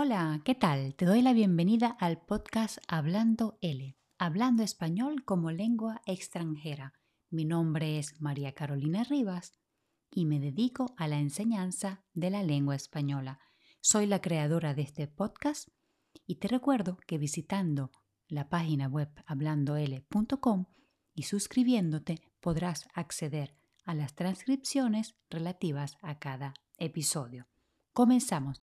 Hola, ¿qué tal? Te doy la bienvenida al podcast Hablando L, hablando español como lengua extranjera. Mi nombre es María Carolina Rivas y me dedico a la enseñanza de la lengua española. Soy la creadora de este podcast y te recuerdo que visitando la página web hablandol.com y suscribiéndote podrás acceder a las transcripciones relativas a cada episodio. Comenzamos.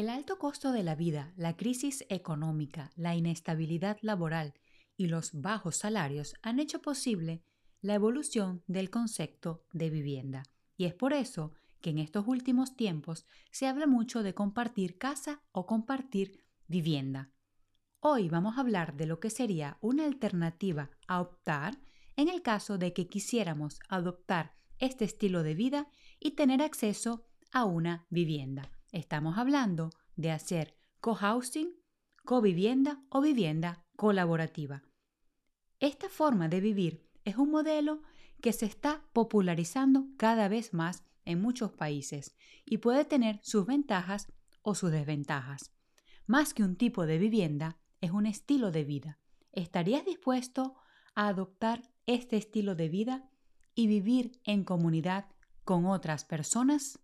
El alto costo de la vida, la crisis económica, la inestabilidad laboral y los bajos salarios han hecho posible la evolución del concepto de vivienda. Y es por eso que en estos últimos tiempos se habla mucho de compartir casa o compartir vivienda. Hoy vamos a hablar de lo que sería una alternativa a optar en el caso de que quisiéramos adoptar este estilo de vida y tener acceso a una vivienda. Estamos hablando de hacer cohousing, covivienda o vivienda colaborativa. Esta forma de vivir es un modelo que se está popularizando cada vez más en muchos países y puede tener sus ventajas o sus desventajas. Más que un tipo de vivienda, es un estilo de vida. ¿Estarías dispuesto a adoptar este estilo de vida y vivir en comunidad con otras personas?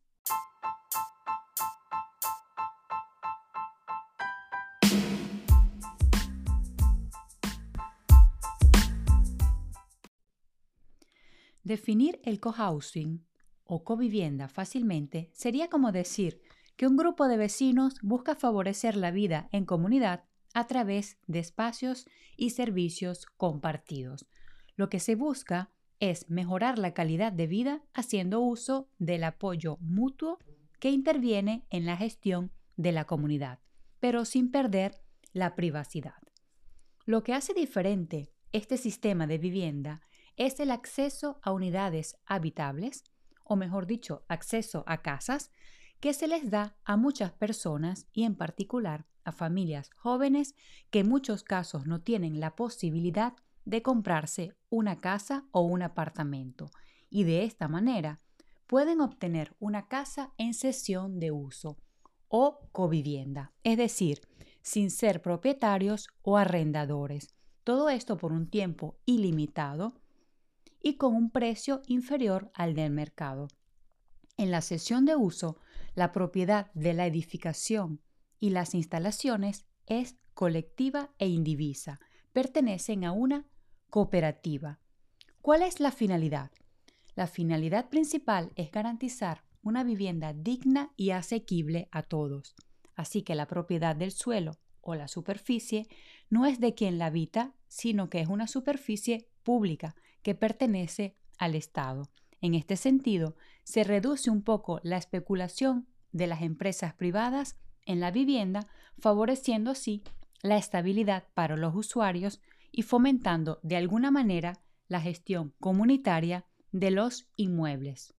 Definir el cohousing o covivienda fácilmente sería como decir que un grupo de vecinos busca favorecer la vida en comunidad a través de espacios y servicios compartidos. Lo que se busca es mejorar la calidad de vida haciendo uso del apoyo mutuo que interviene en la gestión de la comunidad, pero sin perder la privacidad. Lo que hace diferente este sistema de vivienda es el acceso a unidades habitables, o mejor dicho, acceso a casas, que se les da a muchas personas y en particular a familias jóvenes que en muchos casos no tienen la posibilidad de comprarse una casa o un apartamento y de esta manera pueden obtener una casa en sesión de uso o covivienda, es decir, sin ser propietarios o arrendadores. Todo esto por un tiempo ilimitado y con un precio inferior al del mercado. En la sesión de uso, la propiedad de la edificación y las instalaciones es colectiva e indivisa, pertenecen a una cooperativa. ¿Cuál es la finalidad? La finalidad principal es garantizar una vivienda digna y asequible a todos. Así que la propiedad del suelo o la superficie no es de quien la habita, sino que es una superficie pública que pertenece al Estado. En este sentido, se reduce un poco la especulación de las empresas privadas en la vivienda, favoreciendo así la estabilidad para los usuarios y fomentando de alguna manera la gestión comunitaria de los inmuebles.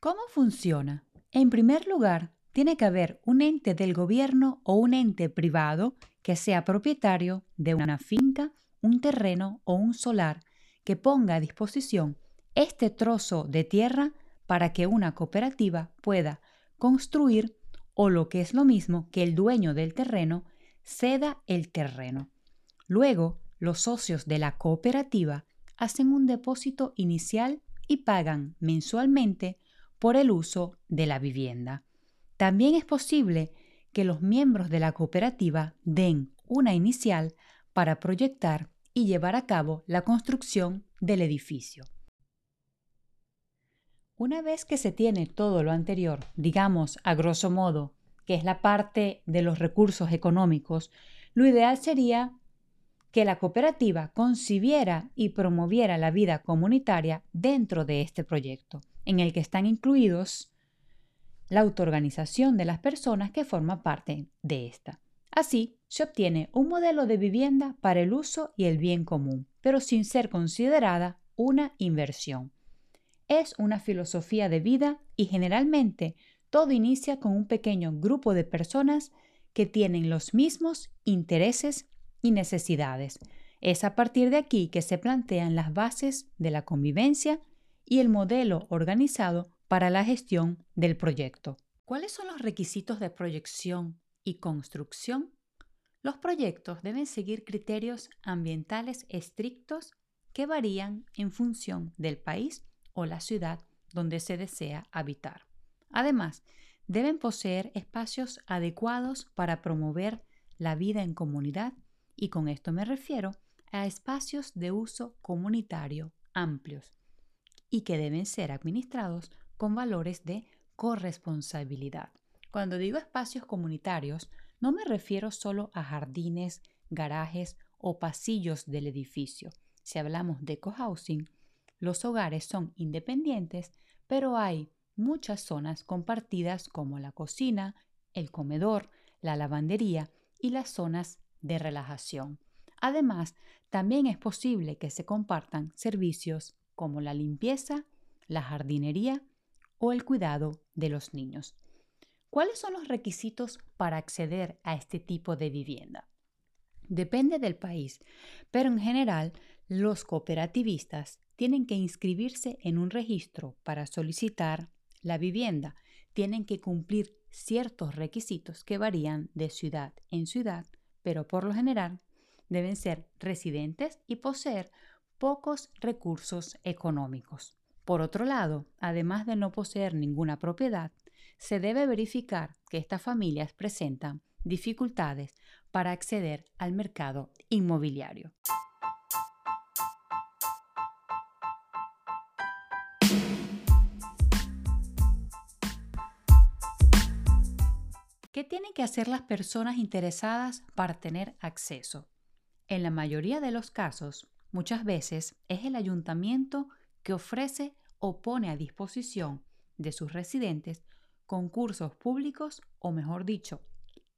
¿Cómo funciona? En primer lugar, tiene que haber un ente del gobierno o un ente privado que sea propietario de una finca, un terreno o un solar que ponga a disposición este trozo de tierra para que una cooperativa pueda construir o lo que es lo mismo que el dueño del terreno ceda el terreno. Luego, los socios de la cooperativa hacen un depósito inicial y pagan mensualmente por el uso de la vivienda. También es posible que los miembros de la cooperativa den una inicial para proyectar y llevar a cabo la construcción del edificio. Una vez que se tiene todo lo anterior, digamos a grosso modo, que es la parte de los recursos económicos, lo ideal sería que la cooperativa concibiera y promoviera la vida comunitaria dentro de este proyecto en el que están incluidos la autoorganización de las personas que forman parte de esta. Así, se obtiene un modelo de vivienda para el uso y el bien común, pero sin ser considerada una inversión. es una filosofía de vida y generalmente todo inicia con un pequeño grupo de personas que tienen los mismos intereses y necesidades. Es a partir de aquí que se plantean las bases de la convivencia y el modelo organizado para la gestión del proyecto. ¿Cuáles son los requisitos de proyección y construcción? Los proyectos deben seguir criterios ambientales estrictos que varían en función del país o la ciudad donde se desea habitar. Además, deben poseer espacios adecuados para promover la vida en comunidad y con esto me refiero a espacios de uso comunitario amplios y que deben ser administrados con valores de corresponsabilidad. Cuando digo espacios comunitarios, no me refiero solo a jardines, garajes o pasillos del edificio. Si hablamos de cohousing, los hogares son independientes, pero hay muchas zonas compartidas como la cocina, el comedor, la lavandería y las zonas de relajación. Además, también es posible que se compartan servicios como la limpieza, la jardinería o el cuidado de los niños. ¿Cuáles son los requisitos para acceder a este tipo de vivienda? Depende del país, pero en general los cooperativistas tienen que inscribirse en un registro para solicitar la vivienda. Tienen que cumplir ciertos requisitos que varían de ciudad en ciudad, pero por lo general deben ser residentes y poseer pocos recursos económicos. Por otro lado, además de no poseer ninguna propiedad, se debe verificar que estas familias presentan dificultades para acceder al mercado inmobiliario. ¿Qué tienen que hacer las personas interesadas para tener acceso? En la mayoría de los casos, muchas veces es el ayuntamiento que ofrece o pone a disposición de sus residentes concursos públicos o mejor dicho,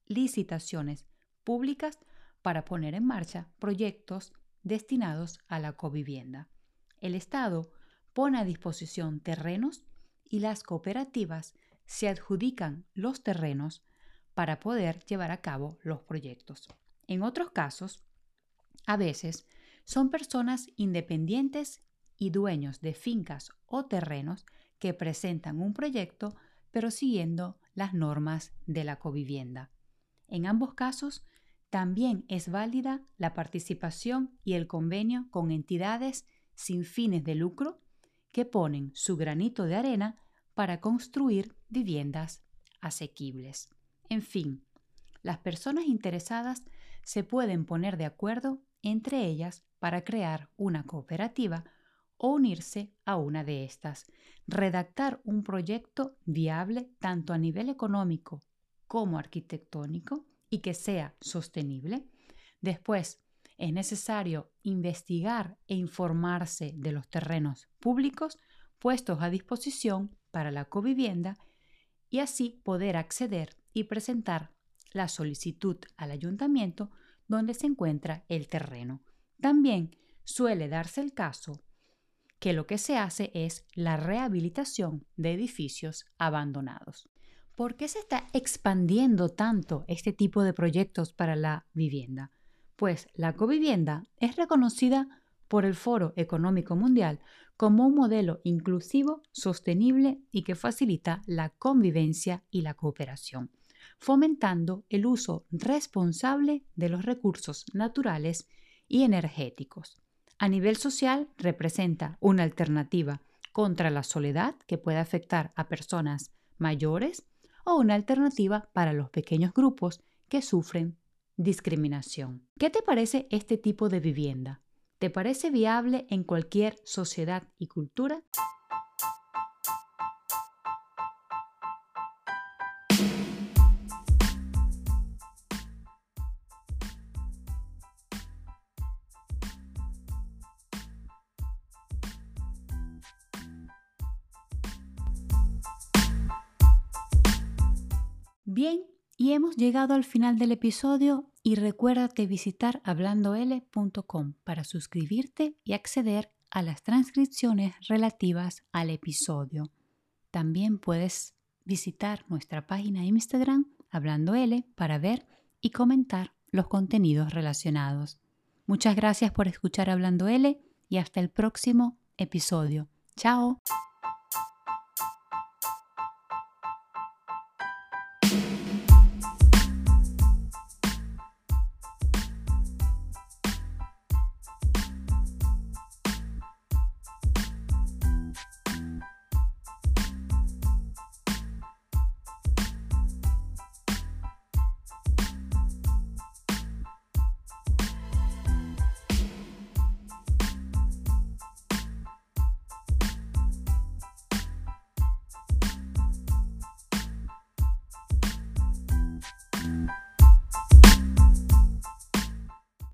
licitaciones públicas para poner en marcha proyectos destinados a la covivienda. El Estado pone a disposición terrenos y las cooperativas se adjudican los terrenos para poder llevar a cabo los proyectos. En otros casos, a veces son personas independientes y dueños de fincas o terrenos que presentan un proyecto pero siguiendo las normas de la covivienda. En ambos casos, también es válida la participación y el convenio con entidades sin fines de lucro que ponen su granito de arena para construir viviendas asequibles. En fin, las personas interesadas se pueden poner de acuerdo entre ellas para crear una cooperativa o unirse a una de estas, redactar un proyecto viable tanto a nivel económico como arquitectónico y que sea sostenible. Después, es necesario investigar e informarse de los terrenos públicos puestos a disposición para la covivienda y así poder acceder y presentar la solicitud al ayuntamiento donde se encuentra el terreno. También suele darse el caso que lo que se hace es la rehabilitación de edificios abandonados. ¿Por qué se está expandiendo tanto este tipo de proyectos para la vivienda? Pues la covivienda es reconocida por el Foro Económico Mundial como un modelo inclusivo, sostenible y que facilita la convivencia y la cooperación fomentando el uso responsable de los recursos naturales y energéticos. A nivel social, representa una alternativa contra la soledad que puede afectar a personas mayores o una alternativa para los pequeños grupos que sufren discriminación. ¿Qué te parece este tipo de vivienda? ¿Te parece viable en cualquier sociedad y cultura? Bien, y hemos llegado al final del episodio y recuérdate visitar hablandol.com para suscribirte y acceder a las transcripciones relativas al episodio. También puedes visitar nuestra página Instagram Hablando para ver y comentar los contenidos relacionados. Muchas gracias por escuchar Hablando L y hasta el próximo episodio. Chao.